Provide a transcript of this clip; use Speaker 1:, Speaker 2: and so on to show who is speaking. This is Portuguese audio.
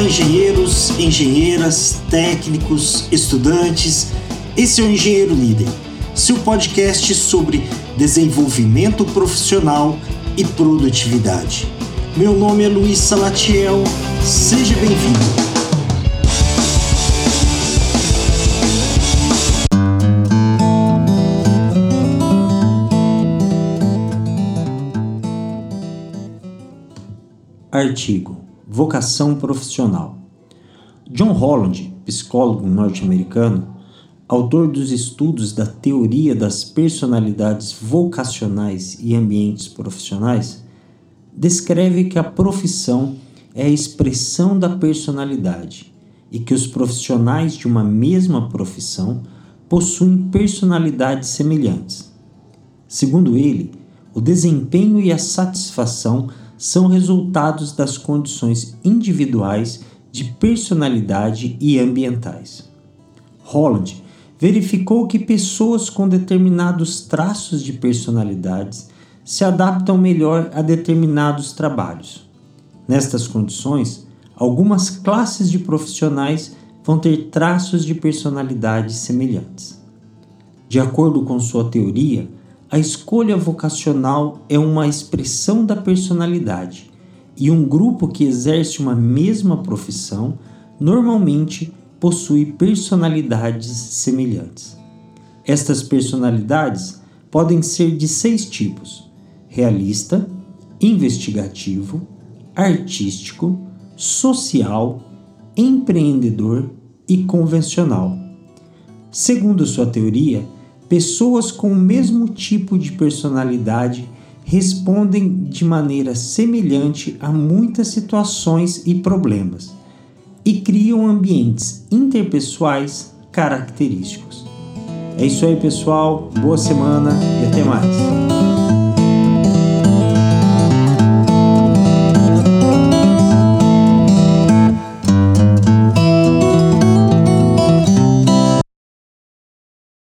Speaker 1: Olá, engenheiros, engenheiras, técnicos, estudantes. Esse é o Engenheiro Líder, seu podcast sobre desenvolvimento profissional e produtividade. Meu nome é Luiz Salatiel, seja bem-vindo. Artigo: Vocação profissional. John Holland, psicólogo norte-americano, autor dos estudos da teoria das personalidades vocacionais e ambientes profissionais, descreve que a profissão é a expressão da personalidade e que os profissionais de uma mesma profissão possuem personalidades semelhantes. Segundo ele, o desempenho e a satisfação são resultados das condições individuais de personalidade e ambientais. Holland verificou que pessoas com determinados traços de personalidades se adaptam melhor a determinados trabalhos. Nestas condições, algumas classes de profissionais vão ter traços de personalidade semelhantes. De acordo com sua teoria, a escolha vocacional é uma expressão da personalidade e um grupo que exerce uma mesma profissão normalmente possui personalidades semelhantes. Estas personalidades podem ser de seis tipos: realista, investigativo, artístico, social, empreendedor e convencional. Segundo sua teoria, pessoas com o mesmo tipo de personalidade respondem de maneira semelhante a muitas situações e problemas e criam ambientes interpessoais característicos. É isso aí, pessoal. Boa semana e até mais.